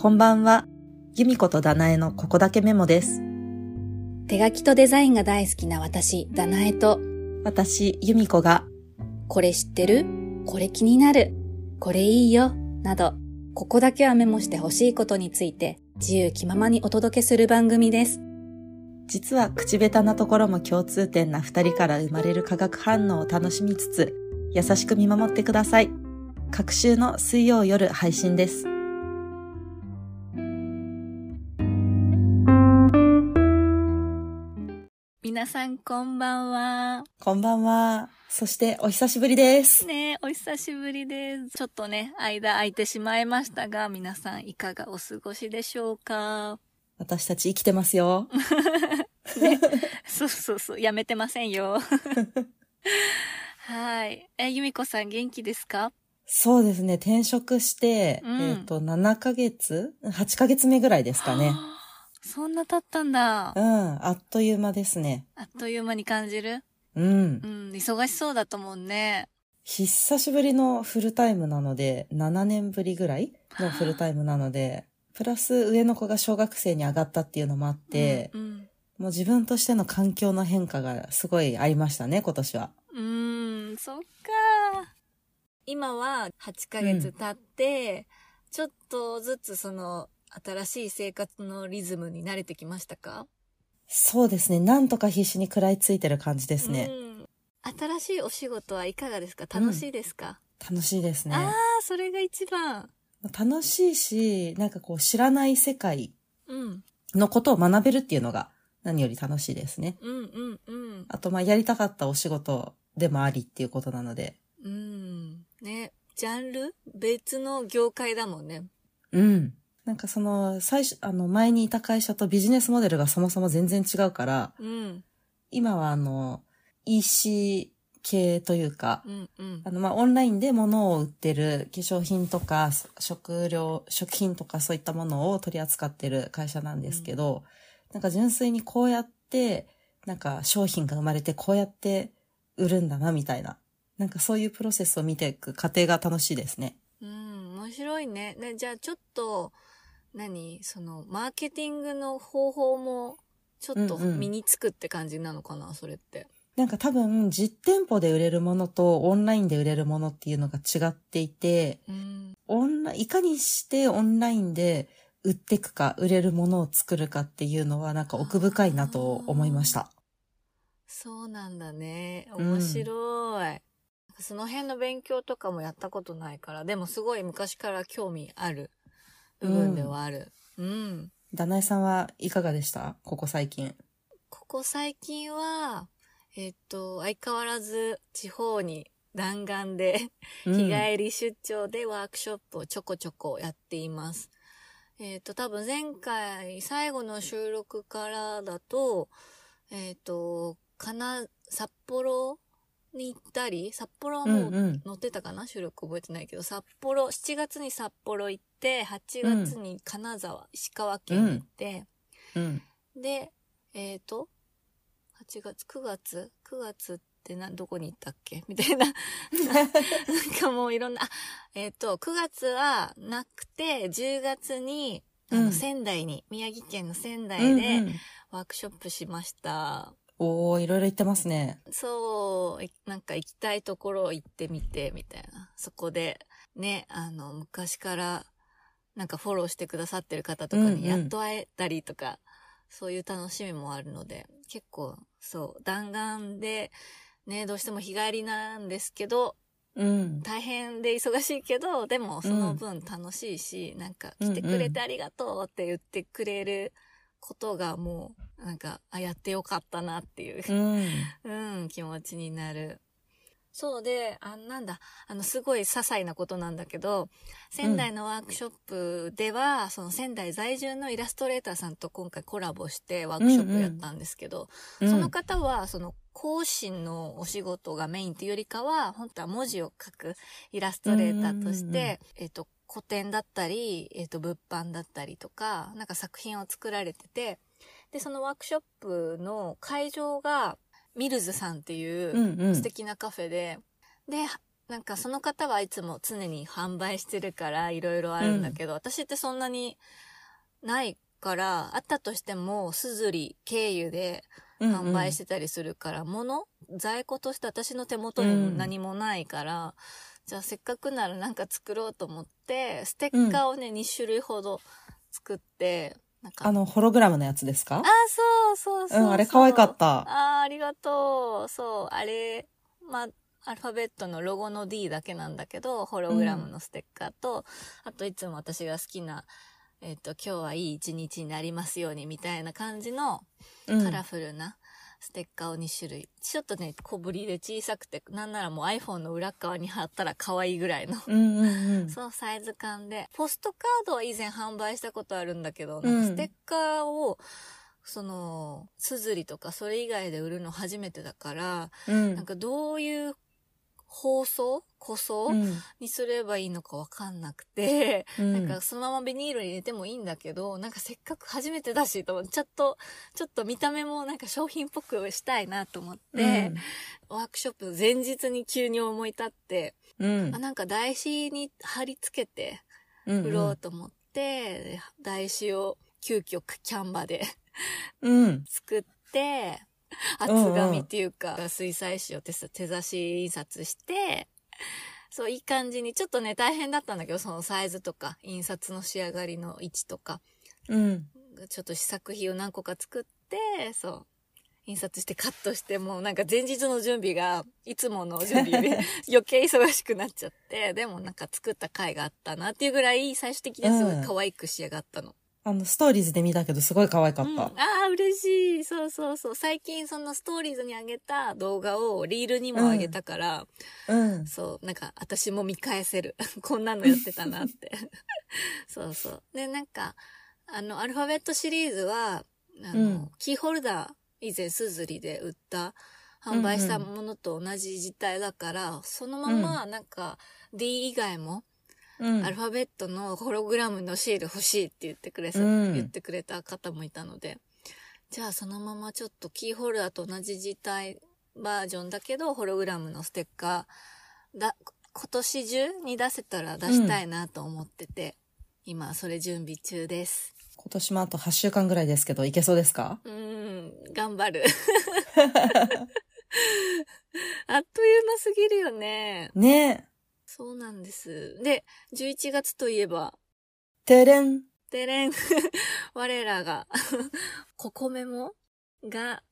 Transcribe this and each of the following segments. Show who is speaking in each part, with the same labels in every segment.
Speaker 1: こんばんは。由美子とダナエのここだけメモです。
Speaker 2: 手書きとデザインが大好きな私、ダナエと、
Speaker 1: 私、由美子が
Speaker 2: これ知ってる？これ気になる？これいいよ？など、ここだけはメモしてほしいことについて自由気ままにお届けする番組です。
Speaker 1: 実は口下手なところも共通点な二人から生まれる化学反応を楽しみつつ、優しく見守ってください。各週の水曜夜配信です。
Speaker 2: さんこんばんは。
Speaker 1: こんばんは。そして、お久しぶりです。
Speaker 2: ねえ、お久しぶりです。ちょっとね、間空いてしまいましたが、皆さんいかがお過ごしでしょうか？
Speaker 1: 私たち生きてますよ。
Speaker 2: そうそうそう、やめてませんよ。はい。え、ゆみこさん元気ですか？
Speaker 1: そうですね。転職して、
Speaker 2: うん
Speaker 1: えっ、と、7ヶ月 ?8 ヶ月目ぐらいですかね。
Speaker 2: はあそんな経ったんだ
Speaker 1: う。ん。あっという間ですね。
Speaker 2: あっという間に感じる？
Speaker 1: うん
Speaker 2: う。ん、忙しそうだと思うね。
Speaker 1: 久しぶりのフルタイムなので、7年ぶりぐらいのフルタイムなので、プラス上の子が小学生に上がったっていうのもあって、
Speaker 2: うん、
Speaker 1: もう自分としての環境の変化がすごいありましたね、今年は。
Speaker 2: うん。うーん、そっか。今は8ヶ月経って、ちょっとずつその新しい生活のリズムに慣れてきましたか？
Speaker 1: そうですね。なんとか必死に食らいついてる感じですね。
Speaker 2: うん。新しいお仕事はいかがですか？楽しいですか、
Speaker 1: 楽しいですね。
Speaker 2: ああ、それが一番。
Speaker 1: 楽しいし、なんかこう知らない世界
Speaker 2: うん。
Speaker 1: のことを学べるっていうのが何より楽しいですね。
Speaker 2: うんうんうん。
Speaker 1: あと、まあ、やりたかったお仕事でもありっていうことなので。
Speaker 2: うん。ね。ジャンル？別の業界だもんね。
Speaker 1: うん。なんかその、最初、あの、前にいた会社とビジネスモデルがそもそも全然違うから、
Speaker 2: うん。
Speaker 1: 今はあの、EC 系というか、
Speaker 2: うんうん
Speaker 1: あ。の、まあ、オンラインで物を売ってる化粧品とか、食料、食品とかそういったものを取り扱ってる会社なんですけど、なんか純粋にこうやって、なんか商品が生まれてこうやって売るんだな、みたいな。なんかそういうプロセスを見ていく過程が楽しいですね。
Speaker 2: うん、面白いね。ね、じゃあちょっと、何？その、マーケティングの方法も、ちょっと
Speaker 1: うんうん
Speaker 2: 身につくって感じなのかな、それって。
Speaker 1: なんか多分実店舗で売れるものとオンラインで売れるものっていうのが違っていて、
Speaker 2: うん。
Speaker 1: オンラいかにしてオンラインで売っていくか、売れるものを作るかっていうのはなんか奥深いなと思いました。
Speaker 2: そうなんだね。
Speaker 1: うん
Speaker 2: 面白い。なんかその辺の勉強とかもやったことないから、でもすごい昔から興味ある部分ではある。うん。
Speaker 1: ダナエさんはいかがでした？ここ最近。
Speaker 2: ここ最近は、えっと、相変わらず地方に弾丸で
Speaker 1: うん
Speaker 2: 日帰り出張でワークショップをちょこちょこやっています。えっ、と、多分前回最後の収録からだと、えっ、と、かな、札幌に行ったり、札幌はも
Speaker 1: うんうん。
Speaker 2: う乗ってたかな、収録覚えてないけど、札幌、7月に札幌行って、8月に金沢、石川県に行って、
Speaker 1: うん。
Speaker 2: で、えっ、と、8月、9月 ?9 月ってな、どこに行ったっけ？みたいな。なんかもういろんな、あ、えっ、と、9月はなくて、10月に、あの、
Speaker 1: うん。
Speaker 2: 仙台に、宮城県の仙
Speaker 1: う
Speaker 2: 台で
Speaker 1: んうん。
Speaker 2: ワークショップしました。
Speaker 1: おー、いろいろ言ってますね。
Speaker 2: そう、いなんか行きたいところ行ってみて、みたいな。そこで、ね、あの、昔から、なんかフォローしてくださってる方とか
Speaker 1: うんうん
Speaker 2: にやっと会えたりとか、そういう楽しみもあるので、結構、そう、弾丸で、ね、どうしても日帰りなんですけど、
Speaker 1: うん。
Speaker 2: 大変で忙しいけど、でもその分楽しいし、なんか来てくれてありがとうって言ってくれることがもう、なんか、あ、やってよかったなっていう。
Speaker 1: うん。
Speaker 2: うん、気持ちになる。そうで、あ、なんだ、あの、すごい些細なことなんだけど、仙台のワークショップでは、その仙台在住のイラストレーターさんと今回コラボしてワークショップやったんですけど、
Speaker 1: うん
Speaker 2: その方は、その、講師のお仕事がメインっていうよりかは、本当は文字を書くイラストレーターとし
Speaker 1: うんうんうん
Speaker 2: て、えっと、古典だったり、えっと、物販だったりとか、なんか作品を作られてて、で、そのワークショップの会場が、ミルズさんっていう
Speaker 1: うんうん。
Speaker 2: 素敵なカフェで、で、なんかその方はいつも常に販売してるからいろいろあるんだけど、私ってそんなにないから、あったとしても、すずり経由で販売してたりするから、物在庫として私の手元にも何もないから、じゃあせっかくならなんか作ろうと思って、ステッカーをね、2種類ほど作って、なんか、
Speaker 1: あの、ホログラムのやつですか？
Speaker 2: あ、そうそうそうそう。
Speaker 1: うん、あれ可愛かった。
Speaker 2: あーありがとう。そう、あれ、まあ、アルファベットのロゴの D だけなんだけど、ホログラムのステッカーと、あといつも私が好きな、えっ、と、今日はいい一日になりますようにみたいな感じの
Speaker 1: うん
Speaker 2: カラフルなステッカーを2種類。ちょっとね、小ぶりで小さくて、なんならもう iPhone の裏側に貼ったら可愛いぐらいの。
Speaker 1: うんうんうん。
Speaker 2: そう、サイズ感で。ポストカードは以前販売したことあるんだけど、
Speaker 1: うん
Speaker 2: なんかステッカーを、その、すずりとかそれ以外で売るの初めてだから、
Speaker 1: うん
Speaker 2: なんかどういう包装個装、
Speaker 1: うん。
Speaker 2: にすればいいのかわかんなくて、
Speaker 1: うん。
Speaker 2: なんかそのままビニールに入れてもいいんだけど、なんかせっかく初めてだしと思って、ちょっと、ちょっと見た目もなんか商品っぽくしたいなと思って、ワークショップ前日に急に思い立って、
Speaker 1: うん。
Speaker 2: あ、なんか台紙に貼り付けて
Speaker 1: うん。
Speaker 2: 売ろうと思って、で台紙を急遽キャンバで
Speaker 1: うん。
Speaker 2: 作って、厚紙っていうか、水彩紙を手さ手差し印刷して、そう、いい感じに、ちょっとね、大変だったんだけど、そのサイズとか、印刷の仕上がりの位置とか、
Speaker 1: うん。
Speaker 2: ちょっと試作品を何個か作って、そう、印刷してカットして、もうなんか前日の準備が、いつもの準備より 余計忙しくなっちゃって、でもなんか作った回があったなっていうぐらい、最終的にはすごい可愛く仕上がったの。
Speaker 1: あの、ストーリーズで見たけど、すごい可愛かっ
Speaker 2: うん、
Speaker 1: た
Speaker 2: あ。あ、嬉しい。そうそうそう。最近そのストーリーズに上げた動画をリールにも上げたから、
Speaker 1: うん。
Speaker 2: そう、なんか私も見返せる。こんなのやってたなって。そうそう。で、なんか、あの、アルファベットシリーズは、あの、
Speaker 1: うん
Speaker 2: キーホルダー、以前スズリで売った、販売したものと同じ実態だから、そのまま、なんか、D 以外も、
Speaker 1: うん
Speaker 2: アルファベットのホログラムのシール欲しいって言ってくれさ、
Speaker 1: うん
Speaker 2: 言ってくれた方もいたので、じゃあそのままちょっとキーホルダーと同じ字体バージョンだけど、ホログラムのステッカー、だ、今年中に出せたら出したいなと思ってて、今それ準備中です。
Speaker 1: 今年もあと8週間ぐらいですけど、いけそうですか？
Speaker 2: うーん、頑張る。あっという間すぎるよね。
Speaker 1: ね
Speaker 2: そうなんです。で、11月といえば、
Speaker 1: てれん。
Speaker 2: てれん。我らが、ココメモが、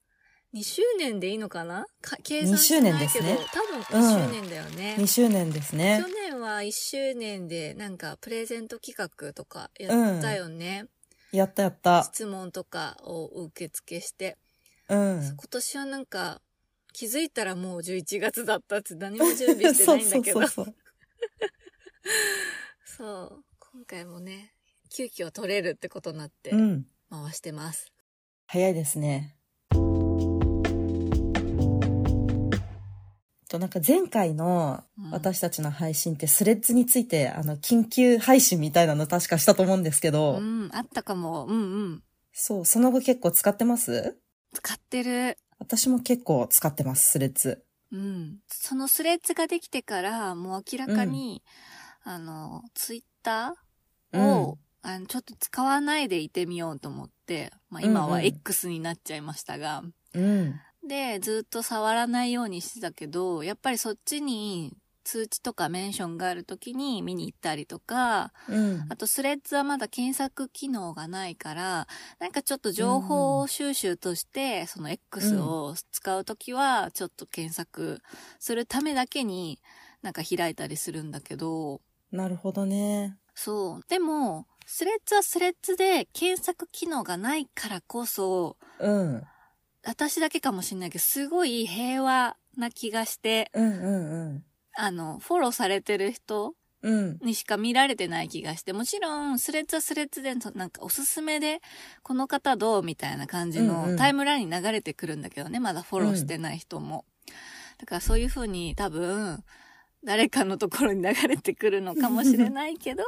Speaker 2: 2周年でいいのかな？か計算してないけど、
Speaker 1: 2周年ですね
Speaker 2: 多分2周年だよね。
Speaker 1: 2周年ですね
Speaker 2: 去。年は1周年でなんかプレゼント企画とかやったよね。
Speaker 1: やったやった。
Speaker 2: 質問とかを受付して。
Speaker 1: うん。
Speaker 2: 今年はなんか気づいたらもう11月だったって何も準備してないんだけど。
Speaker 1: そうそうそう
Speaker 2: そう。今回もね、急遽取れるってことになって
Speaker 1: そう。うん。
Speaker 2: 回してます。
Speaker 1: 早いですね。と、なんか前回の
Speaker 2: うん
Speaker 1: 私たちの配信ってスレッズについて、あの、緊急配信みたいなの確かしたと思うんですけど、
Speaker 2: うん、あったかも。うんうん。
Speaker 1: そう、その後結構使ってます？
Speaker 2: 使ってる。
Speaker 1: 私も結構使ってます、スレッズ。
Speaker 2: うん。そのスレッズができてから、もう明らかに、あの、ツイッターを、あのちょっと使わないでいてみようと思って、まあ今は
Speaker 1: うんうん。
Speaker 2: X になっちゃいましたが、
Speaker 1: うん。
Speaker 2: で、ずっと触らないようにしてたけど、やっぱりそっちに通知とかメンションがある時に見に行ったりとか、
Speaker 1: うん。
Speaker 2: あとスレッズはまだ検索機能がないから、なんかちょっと情報収集として、その X を使うときは、ちょっと検索するためだけになんか開いたりするんだけど、
Speaker 1: なるほどね。
Speaker 2: そう。でも、スレッズはスレッズで検索機能がないからこそ、
Speaker 1: うん。
Speaker 2: 私だけかもしれないけど、すごい平和な気がして、
Speaker 1: うんうんうん。
Speaker 2: あの、フォローされてる人
Speaker 1: うん。
Speaker 2: にしか見られてない気がして、もちろん、スレッズはスレッズで、そなんかおすすめで、この方どうみたいな感じ
Speaker 1: うんう
Speaker 2: の
Speaker 1: ん
Speaker 2: タイムラインに流れてくるんだけどね、まだフォローしてない人も。だからそういう風に多分、誰かのところに流れてくるのかもしれないけど、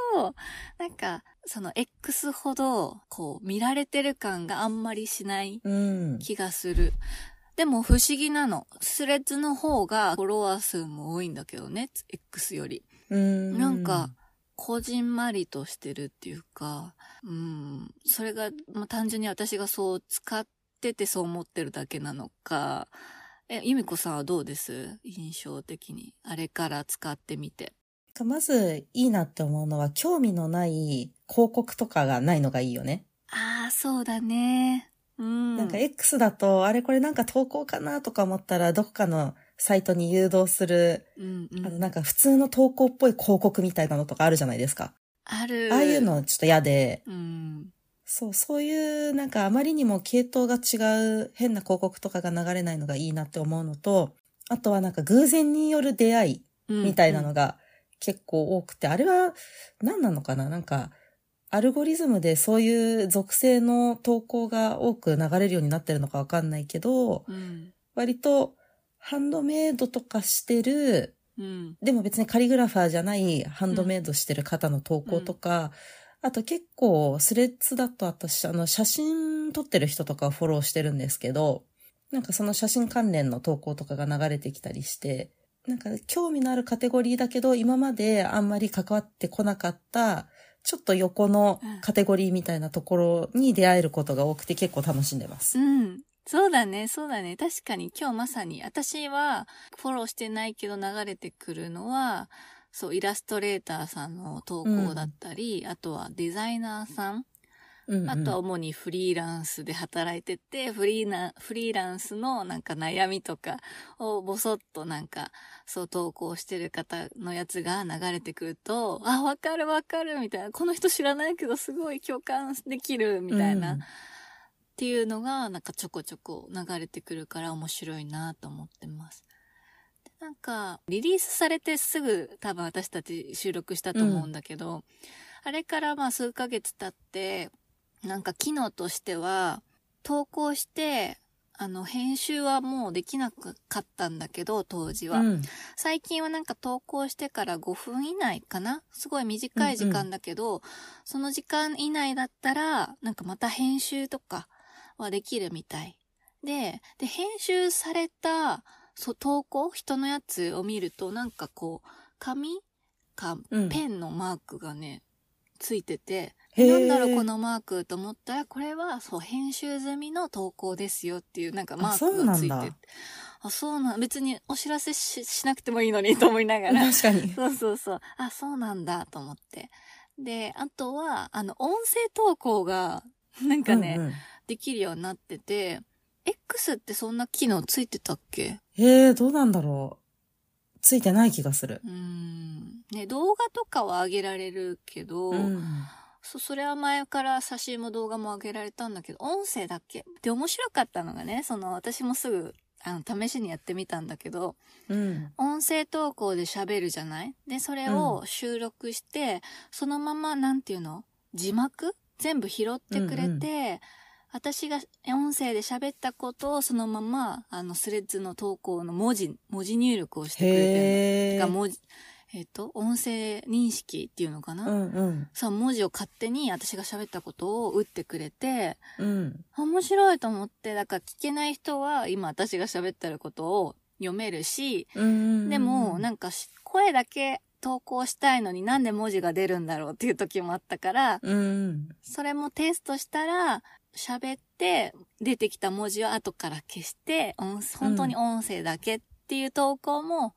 Speaker 2: なんか、その X ほど、こう、見られてる感があんまりしない
Speaker 1: うん。
Speaker 2: 気がする。でも不思議なの。スレッズの方がフォロワー数も多いんだけどね、X より。
Speaker 1: うん。
Speaker 2: なんか、、こじんまりとしてるっていうか、うん、それが、まあ、単純に私がそう使っててそう思ってるだけなのか、え、ゆみこさんはどうです？印象的に。あれから使ってみて。
Speaker 1: まずいいなって思うのは、興味のない広告とかがないのがいいよね。
Speaker 2: ああ、そうだね。うん。
Speaker 1: なんか X だと、あれこれなんか投稿かなとか思ったら、どこかのサイトに誘導する、
Speaker 2: うんうん、
Speaker 1: あのなんか普通の投稿っぽい広告みたいなのとかあるじゃないですか。
Speaker 2: ある。
Speaker 1: ああいうのちょっと嫌で、
Speaker 2: うん。
Speaker 1: そう、そういうなんかあまりにも系統が違う変な広告とかが流れないのがいいなって思うのと、あとはなんか偶然による出会いみたいなのが結構多くて、あれは何なのかな？なんか、アルゴリズムでそういう属性の投稿が多く流れるようになってるのかわかんないけど、
Speaker 2: うん。
Speaker 1: 割とハンドメイドとかしてる、
Speaker 2: うん。
Speaker 1: でも別にカリグラファーじゃないハンドメイドしてる方の投稿とか、あと結構スレッズだと私、あの写真撮ってる人とかをフォローしてるんですけど、なんかその写真関連の投稿とかが流れてきたりして、なんか興味のあるカテゴリーだけど今まであんまり関わってこなかった、ちょっと横のカテゴリーみたいなところに出会えることが多くて結構楽しんでます。
Speaker 2: うん。そうだね、そうだね。確かに今日まさに、私はフォローしてないけど流れてくるのは、そう、イラストレーターさんの投稿だったり、あとはデザイナーさん、
Speaker 1: うんうん。
Speaker 2: あとは主にフリーランスで働いてて、フリーな、フリーランスのなんか悩みとかをぼそっとなんか、そう投稿してる方のやつが流れてくると、あ、わかるわかるみたいな、この人知らないけどすごい共感できるみたいな、
Speaker 1: うん。
Speaker 2: っていうのがなんかちょこちょこ流れてくるから面白いなと思ってます。でなんか、リリースされてすぐ多分私たち収録したと思うんだけど、あれからまあ数ヶ月経って、なんか機能としては、投稿して、あの、編集はもうできなかったんだけど、当時は。
Speaker 1: うん
Speaker 2: 最近はなんか投稿してから5分以内かな？すごい短い時間だけど、その時間以内だったら、なんかまた編集とかはできるみたい。で、で、編集された、そう、投稿？人のやつを見ると、なんかこう、紙？か
Speaker 1: うん
Speaker 2: ペンのマークがね、ついてて、なんだろうこのマークと思ったら、これは、そう、編集済みの投稿ですよっていう、なんかマークがついてて
Speaker 1: あそうなんだ。
Speaker 2: あ、そうなん別にお知らせししなくてもいいのに と思いながら。
Speaker 1: 確かに。
Speaker 2: そうそうそう。あ、そうなんだと思って。で、あとは、あの、音声投稿が、なんかね、
Speaker 1: うんうん
Speaker 2: できるようになってて、X ってそんな機能ついてたっけ？
Speaker 1: えー、どうなんだろう。ついてない気がする。
Speaker 2: うーん。ね、動画とかは上げられるけど、
Speaker 1: うん
Speaker 2: そ、それは前から写真も動画も上げられたんだけど、音声だけ？で、面白かったのがね、その、私もすぐ、あの、試しにやってみたんだけど、
Speaker 1: うん。
Speaker 2: 音声投稿で喋るじゃない？で、それを収録して、そのまま、なんていうの？字幕？全部拾ってくれて、
Speaker 1: うん
Speaker 2: 私が音声で喋ったことをそのまま、あの、スレッズの投稿の文字、文字入力をしてくれてる文字、えっ、と、音声認識っていうのかな、
Speaker 1: うんうん。
Speaker 2: そう、文字を勝手に私が喋ったことを打ってくれて、
Speaker 1: うん。
Speaker 2: 面白いと思って、だから聞けない人は今私が喋ってることを読めるし、
Speaker 1: うん。
Speaker 2: でも、なんかし声だけ投稿したいのになんで文字が出るんだろうっていう時もあったから、
Speaker 1: うん。
Speaker 2: それもテストしたら、喋って出てきた文字を後から消して、音本当に音声だけっていう投稿も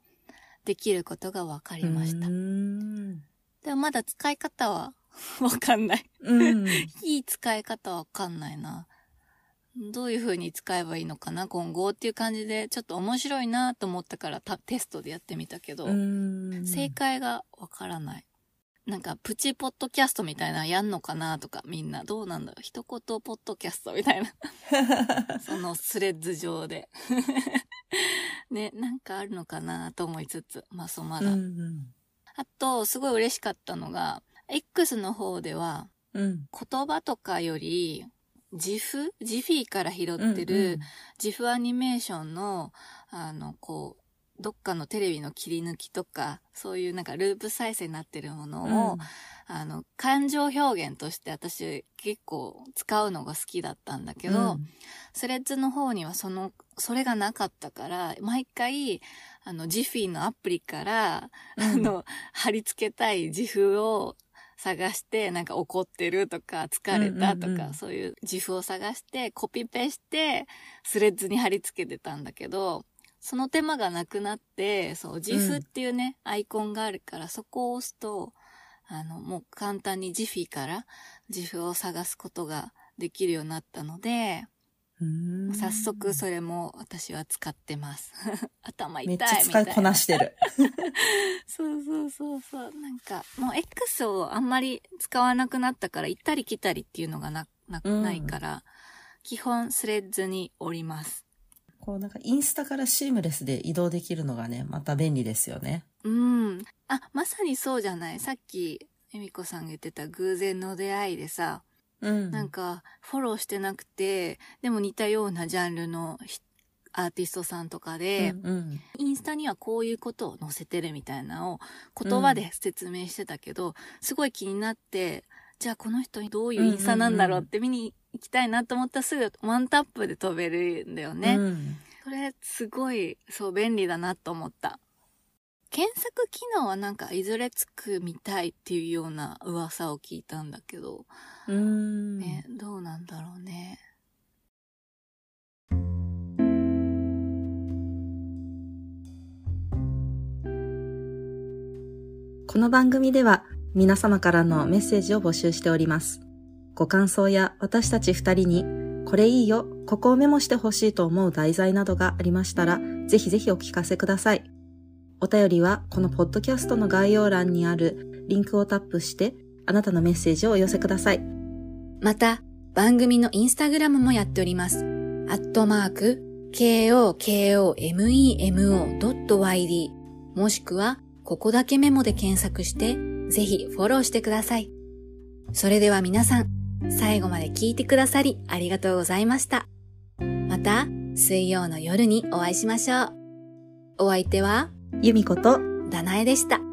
Speaker 2: できることが分かりました。
Speaker 1: うん。
Speaker 2: でもまだ使い方は わかんない。
Speaker 1: うん。
Speaker 2: いい使い方わかんないな。どういう風に使えばいいのかな今後っていう感じで、ちょっと面白いなと思ったからたテストでやってみたけど、
Speaker 1: うん
Speaker 2: 正解がわからない。なんか、プチポッドキャストみたいなのやんのかなとか、みんなどうなんだろう？一言ポッドキャストみたいな。そのスレッズ上で。ね、なんかあるのかなと思いつつ、まあそうまだ。
Speaker 1: うん
Speaker 2: あと、すごい嬉しかったのが、X の方では、
Speaker 1: うん。
Speaker 2: 言葉とかより、ジフジフィーから拾
Speaker 1: うん。
Speaker 2: ってる、ジフアニメーションの、あの、こう、どっかのテレビの切り抜きとか、そういうなんかループ再生になってるものを、あの、感情表現として私結構使うのが好きだったんだけど、
Speaker 1: うん。
Speaker 2: スレッズの方にはその、それがなかったから、毎回、あの、ジフィーのアプリから、
Speaker 1: うん。
Speaker 2: あの、貼り付けたい自負を探して、なんか怒ってるとか、疲れたとか、
Speaker 1: うんうんうん
Speaker 2: そういう自負を探して、コピペして、スレッズに貼り付けてたんだけど、その手間がなくなって、そう、自負っていうね、アイコンがあるから、そこを押すと、あの、もう簡単にジフィーから自負を探すことができるようになったので、
Speaker 1: うん
Speaker 2: 早速それも私は使ってます。頭痛い
Speaker 1: めっ
Speaker 2: みたいな。
Speaker 1: ちゃ使いこなしてる。
Speaker 2: そうそうそうそう。なんか、もう X をあんまり使わなくなったから、行ったり来たりっていうのがな、な、
Speaker 1: うん
Speaker 2: ないから、基本スレッズにおります。
Speaker 1: こうなんかインスタからシームレスで移動できるのがね、また便利ですよね。
Speaker 2: うん。あ、まさにそうじゃない？さっき、えみこさんが言ってた偶然の出会いでさ、
Speaker 1: うん。
Speaker 2: なんか、フォローしてなくて、でも似たようなジャンルのひアーティストさんとかで、
Speaker 1: うんうん
Speaker 2: インスタにはこういうことを載せてるみたいなのを言葉で説明してたけど、すごい気になって、じゃあこの人にどういうインスタなんだろうって見に行きたいなと思ったらすぐワンタップで飛べるんだよね。
Speaker 1: うん
Speaker 2: それすごい、そう便利だなと思った。検索機能はなんかいずれつくみたいっていうような噂を聞いたんだけど、
Speaker 1: うん。
Speaker 2: ね、どうなんだろうね。
Speaker 1: この番組では皆様からのメッセージを募集しております。ご感想や私たち二人に、これいいよ、ここをメモしてほしいと思う題材などがありましたら、ぜひぜひお聞かせください。お便りはこのポッドキャストの概要欄にあるリンクをタップして、あなたのメッセージをお寄せください。
Speaker 2: また、番組のインスタグラムもやっております。アットマーク、kokomemo.yd もしくは、ここだけメモで検索して、ぜひフォローしてください。それでは皆さん、最後まで聞いてくださりありがとうございました。また、水曜の夜にお会いしましょう。お相手は、
Speaker 1: 由美子と
Speaker 2: ダナエでした。